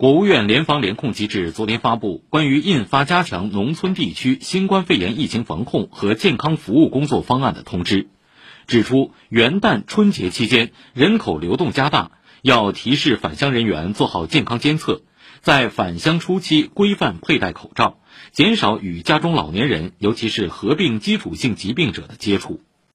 国务院联防联控机制昨天发布关于印发加强农村地区新冠肺炎疫情防控和健康服务工作方案的通知指出元旦春节期间人口流动加大要提示返乡人员做好健康监测在返乡初期规范佩戴口罩减少与家中老年人尤其是合并基础性疾病者的接触。